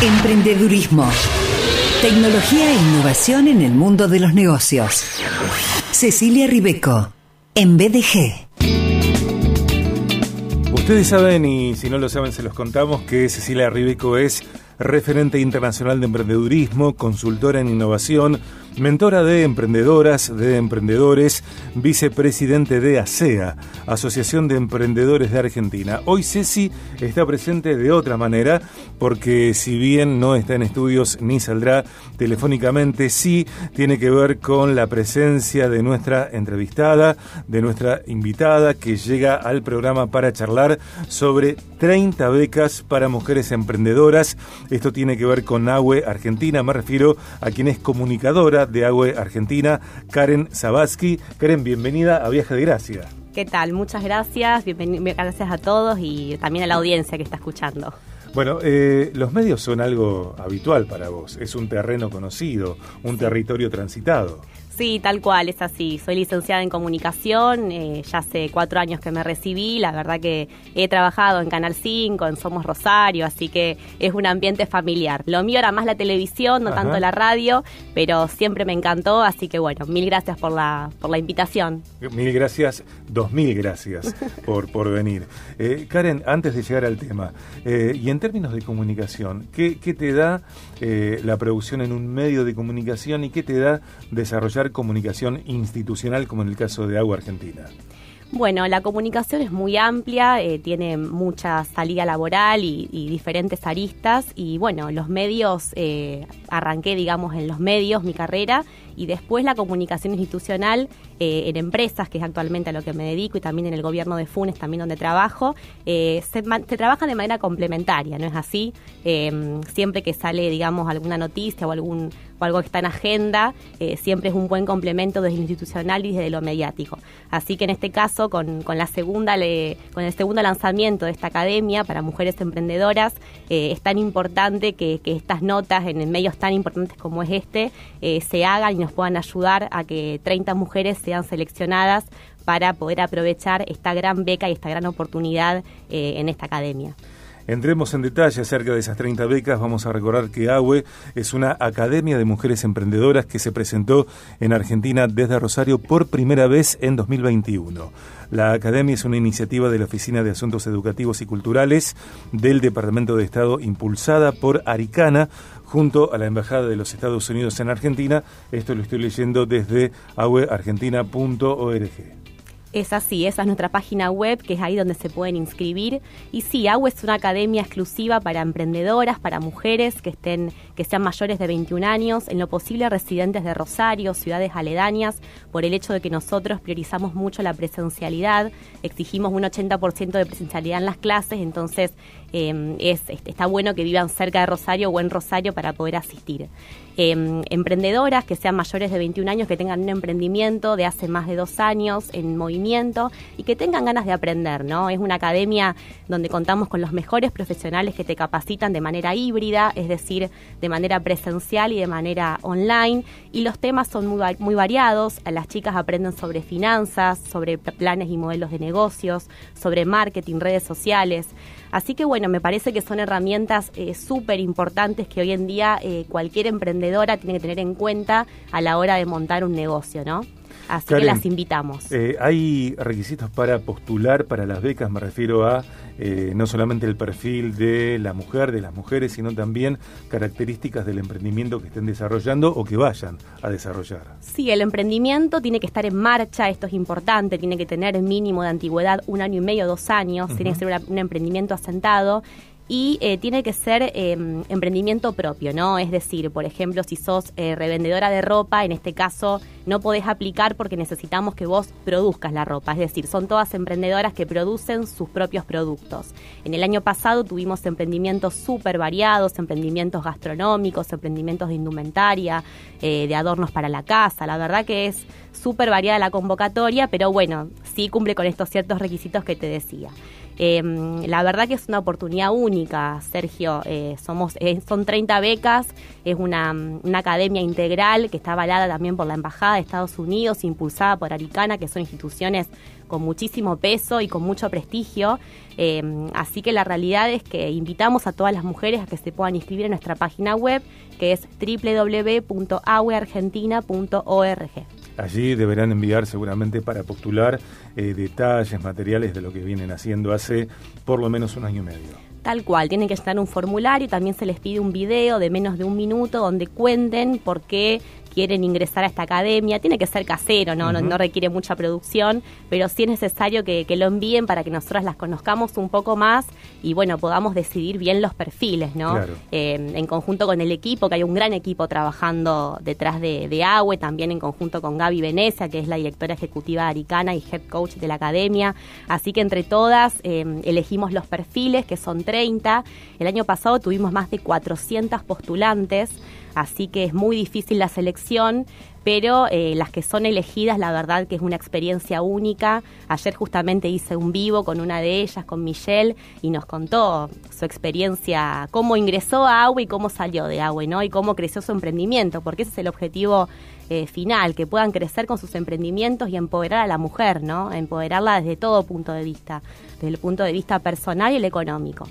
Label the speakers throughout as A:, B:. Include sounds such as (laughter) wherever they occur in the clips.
A: Emprendedurismo. Tecnología e innovación en el mundo de los negocios. Cecilia Ribeco, en BDG.
B: Ustedes saben, y si no lo saben, se los contamos, que Cecilia Ribeco es referente internacional de emprendedurismo, consultora en innovación, mentora de emprendedoras, de emprendedores, vicepresidente de ASEA, Asociación de Emprendedores de Argentina. Hoy Ceci está presente de otra manera, porque si bien no está en estudios ni saldrá telefónicamente, sí tiene que ver con la presencia de nuestra entrevistada, de nuestra invitada, que llega al programa para charlar sobre 30 becas para mujeres emprendedoras. Esto tiene que ver con AWE Argentina, me refiero a quien es comunicadora de AWE Argentina, Karen Zabatsky. Karen, bienvenida a Viaje de Gracia.
C: ¿Qué tal? Muchas gracias, gracias a todos y también a la audiencia que está escuchando.
B: Bueno, eh, los medios son algo habitual para vos, es un terreno conocido, un territorio transitado.
C: Sí, tal cual, es así. Soy licenciada en comunicación, eh, ya hace cuatro años que me recibí, la verdad que he trabajado en Canal 5, en Somos Rosario, así que es un ambiente familiar. Lo mío era más la televisión, no tanto la radio, pero siempre me encantó, así que bueno, mil gracias por la, por la invitación.
B: Mil gracias, dos mil gracias (laughs) por, por venir. Eh, Karen, antes de llegar al tema, eh, y en términos de comunicación, ¿qué, qué te da la producción en un medio de comunicación y qué te da desarrollar comunicación institucional como en el caso de Agua Argentina?
C: Bueno, la comunicación es muy amplia, eh, tiene mucha salida laboral y, diferentes aristas y bueno, los medios, eh, arranqué digamos en los medios mi carrera y después la comunicación institucional eh, en empresas, que es actualmente a lo que me dedico, y también en el gobierno de Funes, también donde trabajo, eh, se, trabaja de manera complementaria, ¿no es así? Eh, siempre que sale, digamos, alguna noticia o algún o algo que está en agenda, siempre es un buen complemento desde lo institucional y desde lo mediático. Así que en este caso, con, con la segunda con el segundo lanzamiento de esta academia para mujeres emprendedoras, es tan importante que, que, estas notas en medios tan importantes como es este se hagan y nos puedan ayudar a que 30 mujeres sean seleccionadas para poder aprovechar esta gran beca y esta gran oportunidad eh, en esta academia.
B: Entremos en detalle acerca de esas 30 becas. Vamos a recordar que AWE es una academia de mujeres emprendedoras que se presentó en Argentina desde Rosario por primera vez en 2021. La academia es una iniciativa de la Oficina de Asuntos Educativos y Culturales del Departamento de Estado impulsada por Aricana junto a la Embajada de los Estados Unidos en Argentina. Esto lo estoy leyendo desde aweargentina.org.
C: Es así, esa es nuestra página web, que es ahí donde se pueden inscribir. Y sí, AWE es una academia exclusiva para emprendedoras, para mujeres que estén, que sean mayores de 21 años, en lo posible residentes de Rosario, ciudades aledañas, por el hecho de que nosotros priorizamos mucho la presencialidad, exigimos un 80% de presencialidad en las clases, entonces es, está bueno que vivan cerca de Rosario o en Rosario para poder asistir. Em, emprendedoras que sean mayores de 21 años, que tengan un emprendimiento de hace más de dos años en movimiento y que tengan ganas de aprender, ¿no? Es una academia donde contamos con los mejores profesionales que te capacitan de manera híbrida, es decir, de manera presencial y de manera online, y los temas son muy, variados. Las chicas aprenden sobre finanzas, sobre planes y modelos de negocios, sobre marketing, redes sociales. Así que bueno, me parece que son herramientas eh, súper importantes que hoy en día eh, cualquier emprendedora tiene que tener en cuenta a la hora de montar un negocio, ¿no? Así que las invitamos.
B: Eh, ¿Hay requisitos para postular para las becas? Me refiero a eh, no solamente el perfil de la mujer, de las mujeres, sino también características del emprendimiento que estén desarrollando o que vayan a desarrollar.
C: Sí, el emprendimiento tiene que estar en marcha, esto es importante, tiene que tener mínimo de antigüedad un año y medio, dos años, tiene que ser un emprendimiento asentado y eh, tiene que ser em, emprendimiento propio, ¿no? Es decir, por ejemplo, si sos eh, revendedora de ropa, en este caso no podés aplicar porque necesitamos que vos produzcas la ropa, es decir, son todas emprendedoras que producen sus propios productos. En el año pasado tuvimos emprendimientos súper variados, emprendimientos gastronómicos, emprendimientos de indumentaria, eh, de adornos para la casa, la verdad que es súper variada la convocatoria, pero bueno, sí cumple con estos ciertos requisitos que te decía. Em, la verdad que es una oportunidad única, Sergio. Eh, somos, eh, son 30 becas, es una, una, academia integral que está avalada también por la Embajada de Estados Unidos, impulsada por Aricana, que son instituciones con muchísimo peso y con mucho prestigio. Em, así que la realidad es que invitamos a todas las mujeres a que se puedan inscribir en nuestra página web, que es www.aweargentina.org.
B: Allí deberán enviar seguramente para postular eh, detalles, materiales de lo que vienen haciendo hace por lo menos un año y medio.
C: Tal cual, tienen que estar un formulario, también se les pide un video de menos de un minuto donde cuenten por qué quieren ingresar a esta academia. Tiene que ser casero, ¿no? no, requiere mucha producción, pero sí es necesario que, lo envíen para que nosotras las conozcamos un poco más y, bueno, podamos decidir bien los perfiles, ¿no? Eh, en conjunto con el equipo, que hay un gran equipo trabajando detrás de, de AWE, también en conjunto con Gaby Venecia, que es la directora ejecutiva aricana y head coach de la academia. Así que entre todas eh, elegimos los perfiles, que son 30. El año pasado tuvimos más de 400 postulantes así que es muy difícil la selección, pero eh, las que son elegidas, la verdad que es una experiencia única. Ayer justamente hice un vivo con una de ellas, con Michelle, y nos contó su experiencia, cómo ingresó a Agua y cómo salió de Agua, ¿no? Y cómo creció su emprendimiento, porque ese es el objetivo eh, final, que puedan crecer con sus emprendimientos y empoderar a la mujer, ¿no? Empoderarla desde todo punto de vista, desde el punto de vista personal y el económico.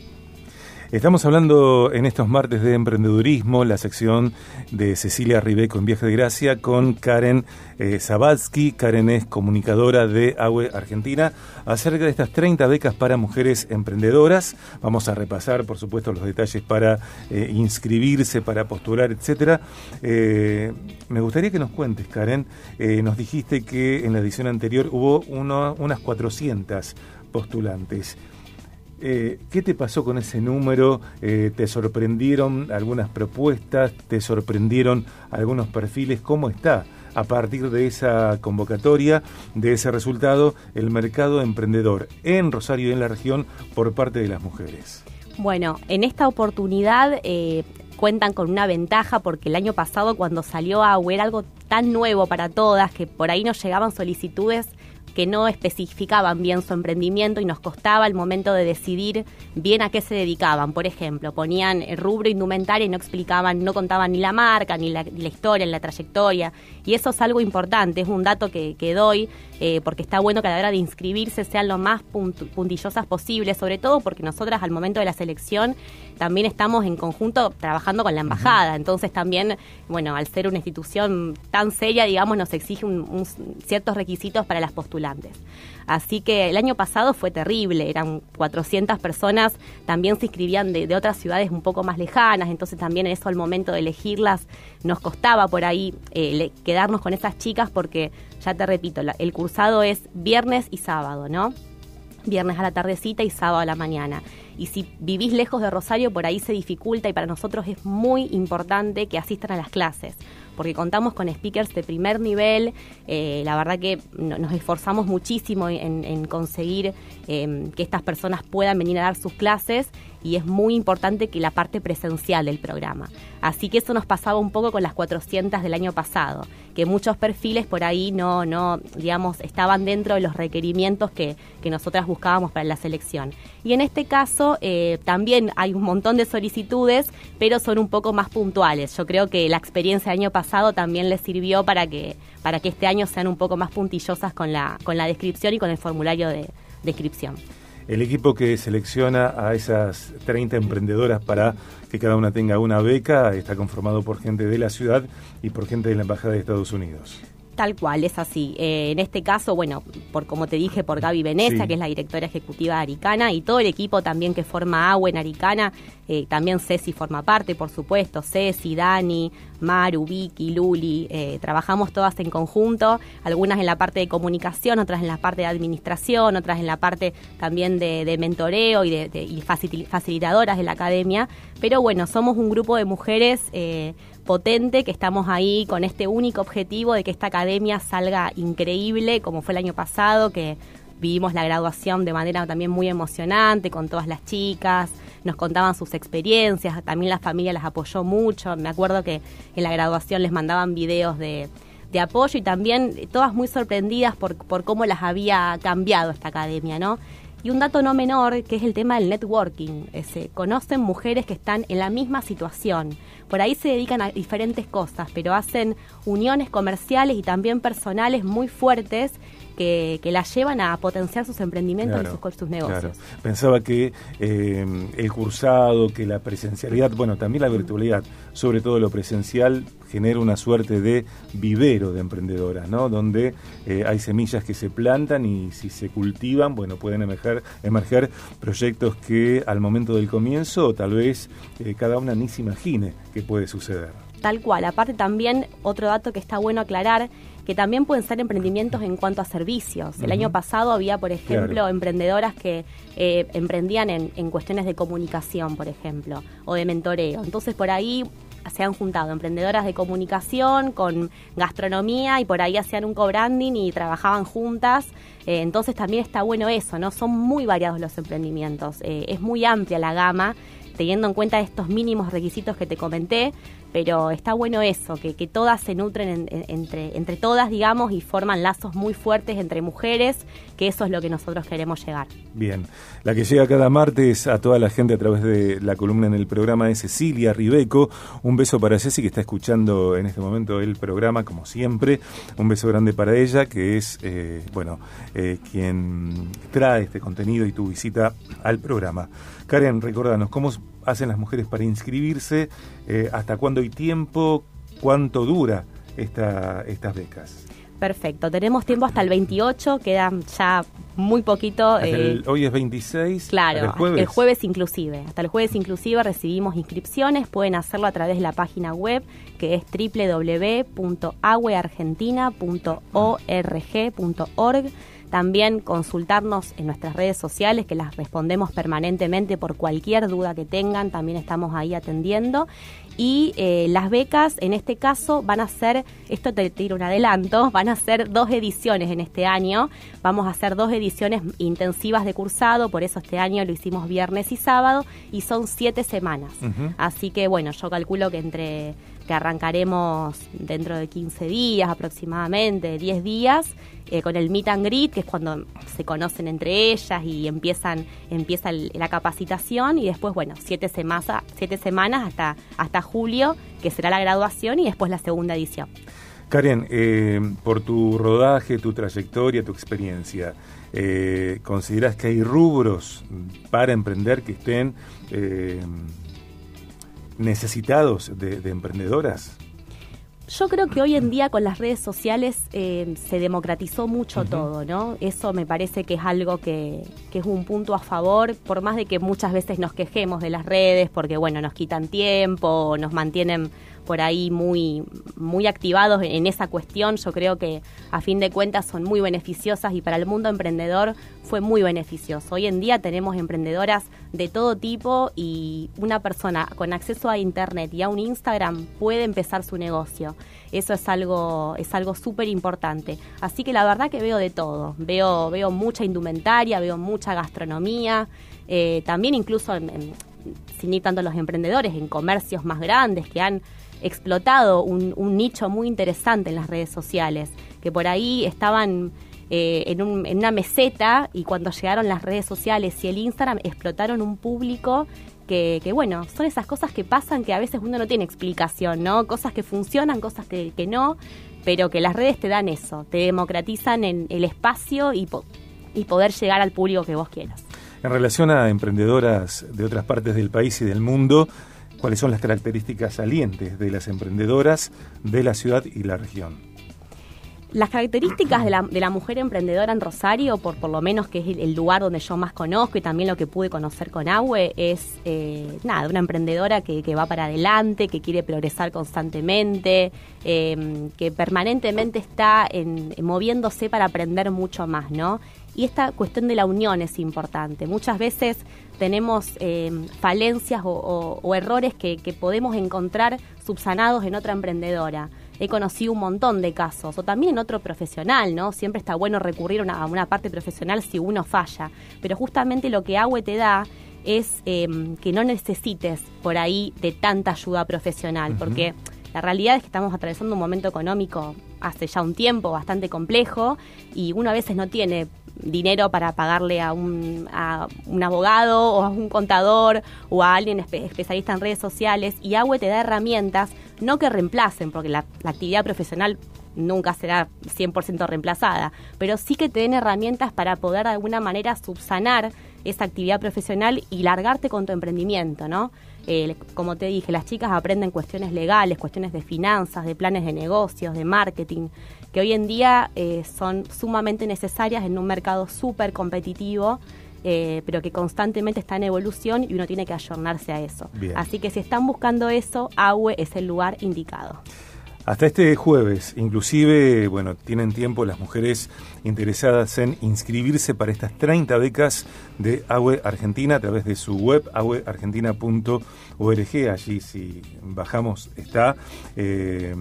B: Estamos hablando en estos martes de emprendedurismo, la sección de Cecilia Ribeco en Viaje de Gracia con Karen eh, Zabadsky. Karen es comunicadora de AWE Argentina acerca de estas 30 becas para mujeres emprendedoras. Vamos a repasar, por supuesto, los detalles para eh, inscribirse, para postular, etcétera. Eh, me gustaría que nos cuentes, Karen. Eh, nos dijiste que en la edición anterior hubo uno, unas 400 postulantes. Eh, ¿Qué te pasó con ese número? Eh, ¿Te sorprendieron algunas propuestas? ¿Te sorprendieron algunos perfiles? ¿Cómo está a partir de esa convocatoria, de ese resultado, el mercado emprendedor en Rosario y en la región por parte de las mujeres?
C: Bueno, en esta oportunidad eh, cuentan con una ventaja porque el año pasado cuando salió a era algo tan nuevo para todas que por ahí nos llegaban solicitudes que no especificaban bien su emprendimiento y nos costaba el momento de decidir bien a qué se dedicaban. Por ejemplo, ponían el rubro indumentaria y no explicaban, no contaban ni la marca, ni la, historia, ni la trayectoria. Y eso es algo importante, es un dato que, que doy, eh, porque está bueno que a la hora de inscribirse sean lo más puntillosas posibles, sobre todo porque nosotras al momento de la selección también estamos en conjunto trabajando con la embajada. Entonces también, bueno, al ser una institución tan seria, digamos, nos exige ciertos requisitos para las Así que el año pasado fue terrible, eran 400 personas, también se inscribían de, otras ciudades un poco más lejanas, entonces también eso al momento de elegirlas nos costaba por ahí eh, quedarnos con esas chicas porque, ya te repito, el cursado es viernes y sábado, ¿no? Viernes a la tardecita y sábado a la mañana. Y si vivís lejos de Rosario por ahí se dificulta y para nosotros es muy importante que asistan a las clases porque contamos con speakers de primer nivel, eh, la verdad que nos esforzamos muchísimo en, conseguir em, que estas personas puedan venir a dar sus clases y es muy importante que la parte presencial del programa. Así que eso nos pasaba un poco con las 400 del año pasado, que muchos perfiles por ahí no, no digamos, estaban dentro de los requerimientos que, que nosotras buscábamos para la selección. Y en este caso eh, también hay un montón de solicitudes, pero son un poco más puntuales. Yo creo que la experiencia del año pasado también les sirvió para que, para que este año sean un poco más puntillosas con la, con la descripción y con el formulario de descripción.
B: El equipo que selecciona a esas 30 emprendedoras para que cada una tenga una beca está conformado por gente de la ciudad y por gente de la Embajada de Estados Unidos.
C: Tal cual, es así. Eh, en este caso, bueno, por como te dije, por Gaby Veneza, que es la directora ejecutiva de Aricana, y todo el equipo también que forma Agua en Aricana, eh, también Ceci forma parte, por supuesto, Ceci, Dani, Maru, Vicky, Luli, eh, trabajamos todas en conjunto, algunas en la parte de comunicación, otras en la parte de administración, otras en la parte también de, mentoreo y, de, y facilitadoras de la academia, pero bueno, somos un grupo de mujeres potente, que estamos ahí con este único objetivo de que esta academia salga increíble, como fue el año pasado, que vivimos la graduación de manera también muy emocionante con todas las chicas, nos contaban sus experiencias, también la familia las apoyó mucho, me acuerdo que en la graduación les mandaban videos de, de apoyo y también todas muy sorprendidas por, por cómo las había cambiado esta academia, ¿no? Y un dato no menor, que es el tema del networking. Se conocen mujeres que están en la misma situación. Por ahí se dedican a diferentes cosas, pero hacen uniones comerciales y también personales muy fuertes que, que las llevan a potenciar sus emprendimientos y sus, sus negocios.
B: Pensaba que eh, el cursado, que la presencialidad, bueno, también la virtualidad, sobre todo lo presencial, genera una suerte de vivero de emprendedoras, ¿no? Donde eh, hay semillas que se plantan y si se cultivan, bueno, pueden emerger, emerger proyectos que al momento del comienzo tal vez eh, cada una ni se imagine que puede suceder.
C: Tal cual. Aparte también otro dato que está bueno aclarar que también pueden ser emprendimientos en cuanto a servicios. El año pasado había, por ejemplo, emprendedoras que eh, emprendían en, en cuestiones de comunicación, por ejemplo, o de mentoreo. Entonces por ahí se han juntado emprendedoras de comunicación con gastronomía y por ahí hacían un co-branding y trabajaban juntas. Eh, entonces también está bueno eso, ¿no? Son muy variados los emprendimientos. Eh, es muy amplia la gama teniendo en cuenta estos mínimos requisitos que te comenté, pero está bueno eso, que, todas se nutren entre, entre todas, digamos, y forman lazos muy fuertes entre mujeres, que eso es lo que nosotros queremos llegar.
B: Bien, la que llega cada martes a toda la gente a través de la columna en el programa es Cecilia Ribeco. Un beso para Ceci que está escuchando en este momento el programa, como siempre. Un beso grande para ella, que es, eh, bueno, eh, quien trae este contenido y tu visita al programa. Karen, recordanos, ¿cómo hacen las mujeres para inscribirse? Eh, ¿Hasta cuándo hay tiempo? ¿Cuánto dura esta, estas becas?
C: Perfecto, tenemos tiempo hasta el 28, quedan ya muy poquito.
B: Eh, hoy es 26.
C: Claro, el jueves? el jueves inclusive. Hasta el jueves inclusive recibimos inscripciones, pueden hacerlo a través de la página web que es www.agueargentina.org.org también consultarnos en nuestras redes sociales, que las respondemos permanentemente por cualquier duda que tengan, también estamos ahí atendiendo. Y eh, las becas, en este caso, van a ser, esto te tiro un adelanto, (laughs) van a ser dos ediciones en este año. Vamos a hacer dos ediciones intensivas de cursado, por eso este año lo hicimos viernes y sábado, y son siete semanas. Así que bueno, yo calculo que entre que arrancaremos dentro de 15 días aproximadamente, 10 días, eh, con el meet and greet, que es cuando se conocen entre ellas y empiezan empieza la capacitación y después, bueno, siete, semanas siete semanas hasta, hasta julio, que será la graduación y después la segunda edición.
B: Karen, eh, por tu rodaje, tu trayectoria, tu experiencia, eh, ¿consideras que hay rubros para emprender que estén necesitados de, emprendedoras?
C: Yo creo que hoy en día con las redes sociales eh, se democratizó mucho todo, ¿no? Eso me parece que es algo que, que, es un punto a favor, por más de que muchas veces nos quejemos de las redes, porque bueno, nos quitan tiempo, nos mantienen por ahí muy, muy activados en esa cuestión. Yo creo que a fin de cuentas son muy beneficiosas y para el mundo emprendedor fue muy beneficioso. Hoy en día tenemos emprendedoras de todo tipo y una persona con acceso a internet y a un Instagram puede empezar su negocio. Eso es algo es algo súper importante. Así que la verdad que veo de todo. Veo veo mucha indumentaria, veo mucha gastronomía, eh, también incluso sin ir tanto los emprendedores, en comercios más grandes que han explotado un, nicho muy interesante en las redes sociales, que por ahí estaban eh, en, una meseta y cuando llegaron las redes sociales y el Instagram explotaron un público que, bueno, son esas cosas que pasan que a veces uno no tiene explicación, ¿no? Cosas que funcionan, cosas que, no, pero que las redes te dan eso, te democratizan en el espacio y poder llegar al público que vos quieras.
B: En relación a emprendedoras de otras partes del país y del mundo, cuáles son las características salientes de las emprendedoras de la ciudad y la región.
C: Las características de la, de la, mujer emprendedora en Rosario, por, por lo menos que es el, lugar donde yo más conozco y también lo que pude conocer con Agüe, es eh, nada, una emprendedora que, que, va para adelante, que quiere progresar constantemente, em, que permanentemente está en, moviéndose para aprender mucho más, ¿no? Y esta cuestión de la unión es importante. Muchas veces tenemos eh, falencias o, errores que, podemos encontrar subsanados en otra emprendedora. He conocido un montón de casos, o también en otro profesional, ¿no? Siempre está bueno recurrir a una, parte profesional si uno falla, pero justamente lo que AWE te da es em, que no necesites por ahí de tanta ayuda profesional, porque la realidad es que estamos atravesando un momento económico hace ya un tiempo bastante complejo y uno a veces no tiene dinero para pagarle a un, a un abogado o a un contador o a alguien especialista en redes sociales. Y AWE te da herramientas, no que reemplacen, porque la, actividad profesional nunca será 100% reemplazada, pero sí que te den herramientas para poder de alguna manera subsanar esa actividad profesional y largarte con tu emprendimiento, ¿no? Eh, como te dije, las chicas aprenden cuestiones legales, cuestiones de finanzas, de planes de negocios, de marketing, que hoy en día eh, son sumamente necesarias en un mercado súper competitivo. Eh, pero que constantemente está en evolución y uno tiene que ayornarse a eso. Así que si están buscando eso, AWE es el lugar indicado.
B: Hasta este jueves, inclusive, bueno, tienen tiempo las mujeres interesadas en inscribirse para estas 30 becas de AWE Argentina a través de su web aweargentina.org. Allí, si bajamos, está. Eh,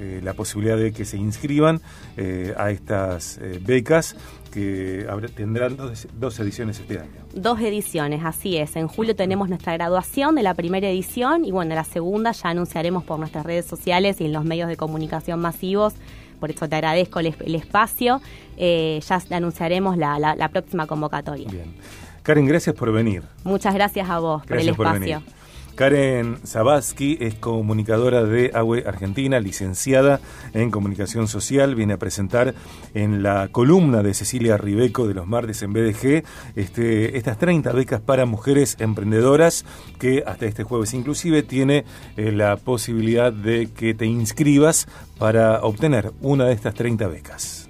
B: eh, la posibilidad de que se inscriban eh, a estas becas que tendrán dos, ediciones este año.
C: Dos ediciones, así es. En julio tenemos nuestra graduación de la primera edición y bueno, la segunda ya anunciaremos por nuestras redes sociales y en los medios de comunicación masivos. Por eso te agradezco el, espacio. Eh, ya anunciaremos la, próxima convocatoria.
B: Bien. Karen, gracias por venir.
C: Muchas gracias a vos por el espacio.
B: Karen Zabatsky es comunicadora de AWE Argentina, licenciada en comunicación social, viene a presentar en la columna de Cecilia Ribeco de los martes en BDG este, estas 30 becas para mujeres emprendedoras que hasta este jueves inclusive tiene eh, la posibilidad de que te inscribas para obtener una de estas 30 becas.